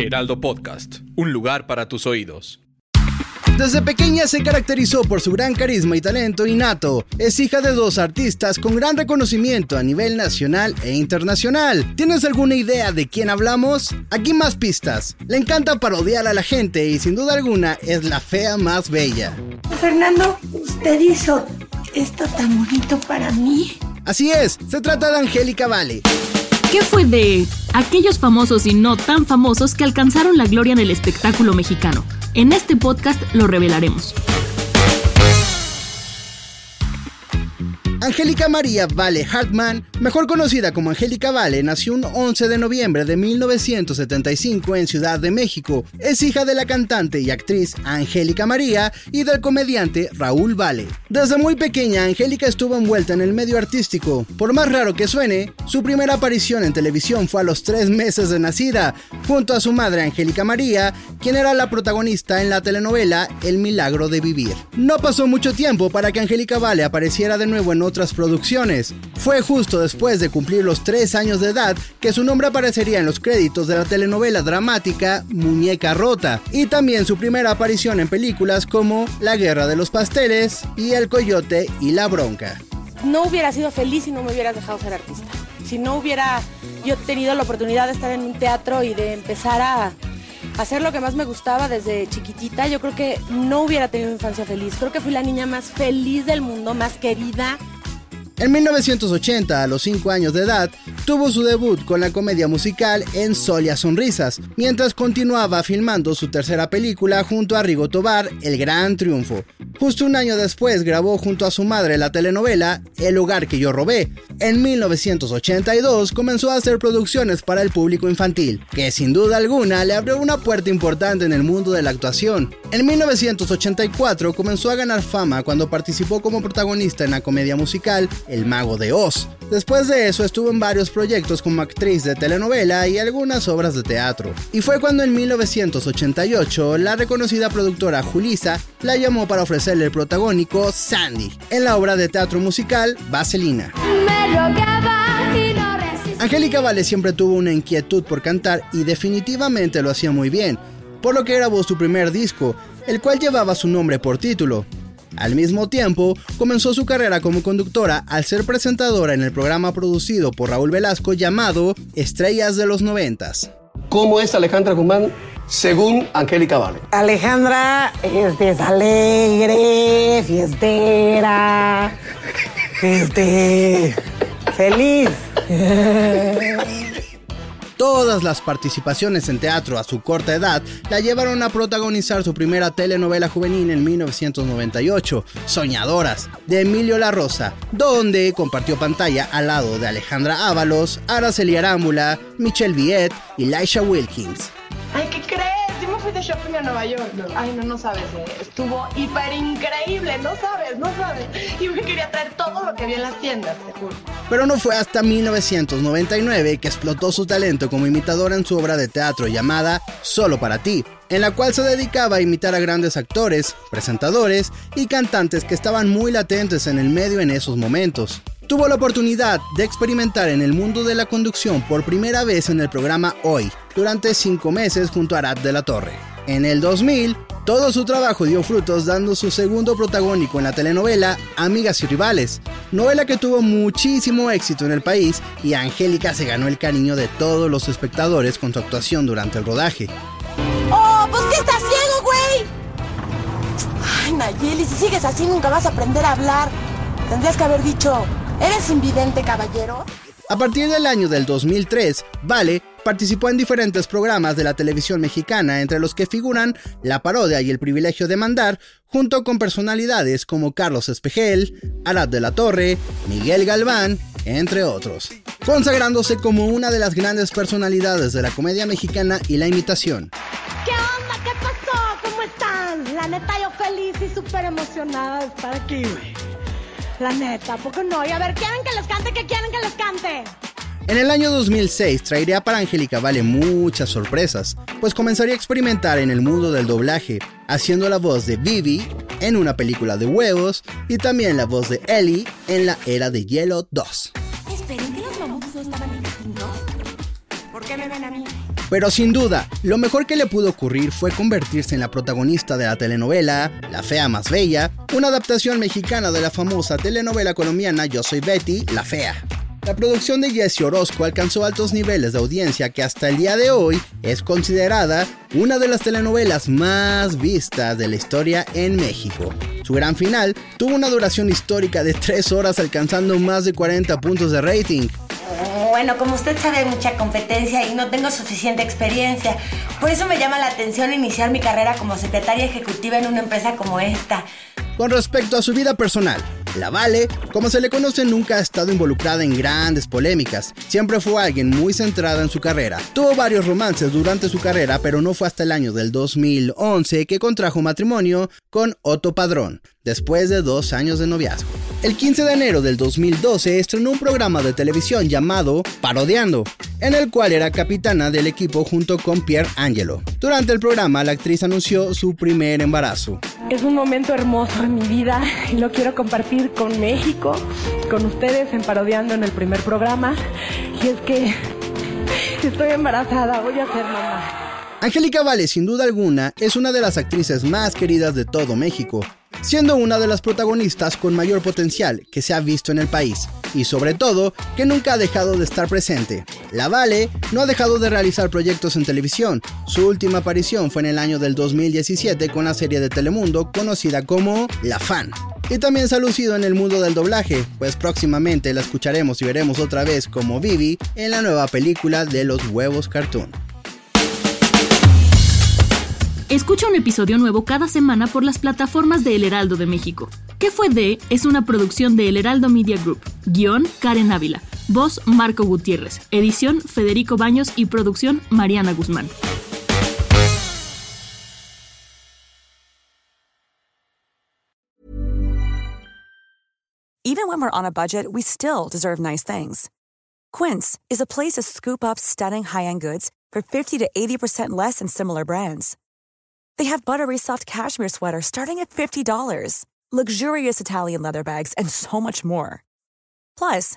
Heraldo Podcast, un lugar para tus oídos. Desde pequeña se caracterizó por su gran carisma y talento innato. Es hija de dos artistas con gran reconocimiento a nivel nacional e internacional. ¿Tienes alguna idea de quién hablamos? Aquí más pistas. Le encanta parodiar a la gente y sin duda alguna es la fea más bella. Fernando, usted hizo esto tan bonito para mí. Así es, se trata de Angélica Vale. ¿Qué fue de aquellos famosos y no tan famosos que alcanzaron la gloria en el espectáculo mexicano? En este podcast lo revelaremos. Angélica María Vale Hartman, mejor conocida como Angélica Vale, nació un 11 de noviembre de 1975 en Ciudad de México. Es hija de la cantante y actriz Angélica María y del comediante Raúl Vale. Desde muy pequeña, Angélica estuvo envuelta en el medio artístico. Por más raro que suene, su primera aparición en televisión fue a los tres meses de nacida, junto a su madre Angélica María, quien era la protagonista en la telenovela El Milagro de Vivir. No pasó mucho tiempo para que Angélica Vale apareciera de nuevo en otras producciones. Fue justo después de cumplir los tres años de edad que su nombre aparecería en los créditos de la telenovela dramática Muñeca Rota, y también su primera aparición en películas como La Guerra de los Pasteles y El Coyote y la Bronca. No hubiera sido feliz si no me hubieras dejado ser artista. Si no hubiera yo tenido la oportunidad de estar en un teatro y de empezar a hacer lo que más me gustaba desde chiquitita, yo creo que no hubiera tenido infancia feliz. Creo que fui la niña más feliz del mundo, más querida, en 1980, a los 5 años de edad, tuvo su debut con la comedia musical En Solia Sonrisas, mientras continuaba filmando su tercera película junto a Rigo Tobar, El Gran Triunfo. Justo un año después grabó junto a su madre la telenovela El Hogar que yo robé. En 1982 comenzó a hacer producciones para el público infantil, que sin duda alguna le abrió una puerta importante en el mundo de la actuación. En 1984 comenzó a ganar fama cuando participó como protagonista en la comedia musical el Mago de Oz. Después de eso estuvo en varios proyectos como actriz de telenovela y algunas obras de teatro. Y fue cuando en 1988 la reconocida productora Julisa la llamó para ofrecerle el protagónico Sandy en la obra de teatro musical Vaselina. Angélica Vale siempre tuvo una inquietud por cantar y definitivamente lo hacía muy bien, por lo que grabó su primer disco, el cual llevaba su nombre por título, al mismo tiempo, comenzó su carrera como conductora al ser presentadora en el programa producido por Raúl Velasco llamado Estrellas de los Noventas. ¿Cómo es Alejandra Guzmán según Angélica Vale? Alejandra es alegre, fiestera, este, feliz. Todas las participaciones en teatro a su corta edad la llevaron a protagonizar su primera telenovela juvenil en 1998, Soñadoras, de Emilio La Rosa, donde compartió pantalla al lado de Alejandra Ábalos, Araceli Arámbula, Michelle Viet y Laisha Wilkins. Ay, ¿qué Ay, no, no sabes. Eh. Estuvo increíble. No sabes, no sabes. Y me quería traer todo lo que había en las tiendas, te juro. Pero no fue hasta 1999 que explotó su talento como imitadora en su obra de teatro llamada Solo para ti, en la cual se dedicaba a imitar a grandes actores, presentadores y cantantes que estaban muy latentes en el medio en esos momentos. Tuvo la oportunidad de experimentar en el mundo de la conducción por primera vez en el programa Hoy, durante cinco meses junto a Arad de la Torre. En el 2000, todo su trabajo dio frutos dando su segundo protagónico en la telenovela Amigas y Rivales, novela que tuvo muchísimo éxito en el país y Angélica se ganó el cariño de todos los espectadores con su actuación durante el rodaje. ¡Oh, pues que estás ciego, güey! Ay, Nayeli, si sigues así nunca vas a aprender a hablar. Tendrías que haber dicho, ¿eres invidente, caballero? A partir del año del 2003, Vale participó en diferentes programas de la televisión mexicana, entre los que figuran La parodia y El privilegio de mandar, junto con personalidades como Carlos Espejel, Arad de la Torre, Miguel Galván, entre otros, consagrándose como una de las grandes personalidades de la comedia mexicana y la imitación. ¿Qué onda? ¿Qué pasó? ¿Cómo están? La neta, yo feliz y súper emocionada de estar aquí, güey. La neta, ¿por qué no? Y a ver, ¿quieren que les cante? ¿Qué quieren que les cante? En el año 2006 traería para Angélica Vale muchas sorpresas, pues comenzaría a experimentar en el mundo del doblaje, haciendo la voz de Vivi en una película de huevos y también la voz de Ellie en la Era de Hielo 2. Esperen, que los mamuts no estaban extintos. ¿Por qué me ven a mí? Pero sin duda, lo mejor que le pudo ocurrir fue convertirse en la protagonista de la telenovela La Fea Más Bella, una adaptación mexicana de la famosa telenovela colombiana Yo Soy Betty, La Fea. La producción de Jesse Orozco alcanzó altos niveles de audiencia que hasta el día de hoy es considerada una de las telenovelas más vistas de la historia en México. Su gran final tuvo una duración histórica de 3 horas alcanzando más de 40 puntos de rating. Bueno, como usted sabe, hay mucha competencia y no tengo suficiente experiencia. Por eso me llama la atención iniciar mi carrera como secretaria ejecutiva en una empresa como esta. Con respecto a su vida personal, la Vale, como se le conoce, nunca ha estado involucrada en grandes polémicas. Siempre fue alguien muy centrada en su carrera. Tuvo varios romances durante su carrera, pero no fue hasta el año del 2011 que contrajo matrimonio con Otto Padrón, después de dos años de noviazgo. El 15 de enero del 2012 estrenó un programa de televisión llamado Parodiando, en el cual era capitana del equipo junto con Pierre Angelo. Durante el programa, la actriz anunció su primer embarazo. Es un momento hermoso en mi vida y lo quiero compartir con México, con ustedes en Parodiando en el primer programa. Y es que estoy embarazada, voy a ser mamá. Angélica Vale, sin duda alguna, es una de las actrices más queridas de todo México, siendo una de las protagonistas con mayor potencial que se ha visto en el país, y sobre todo, que nunca ha dejado de estar presente. La Vale no ha dejado de realizar proyectos en televisión, su última aparición fue en el año del 2017 con la serie de Telemundo conocida como La Fan. Y también se ha lucido en el mundo del doblaje, pues próximamente la escucharemos y veremos otra vez como Vivi en la nueva película de los huevos cartoon. Escucha un episodio nuevo cada semana por las plataformas de El Heraldo de México. ¿Qué fue de? Es una producción de El Heraldo Media Group. Guión Karen Ávila. Voz Marco Gutiérrez. Edición Federico Baños y producción Mariana Guzmán. Even when we're on a budget, we still deserve nice things. Quince is a place to scoop up stunning high-end goods for 50 to 80% less than similar brands. They have buttery soft cashmere sweaters starting at $50, luxurious Italian leather bags, and so much more. Plus,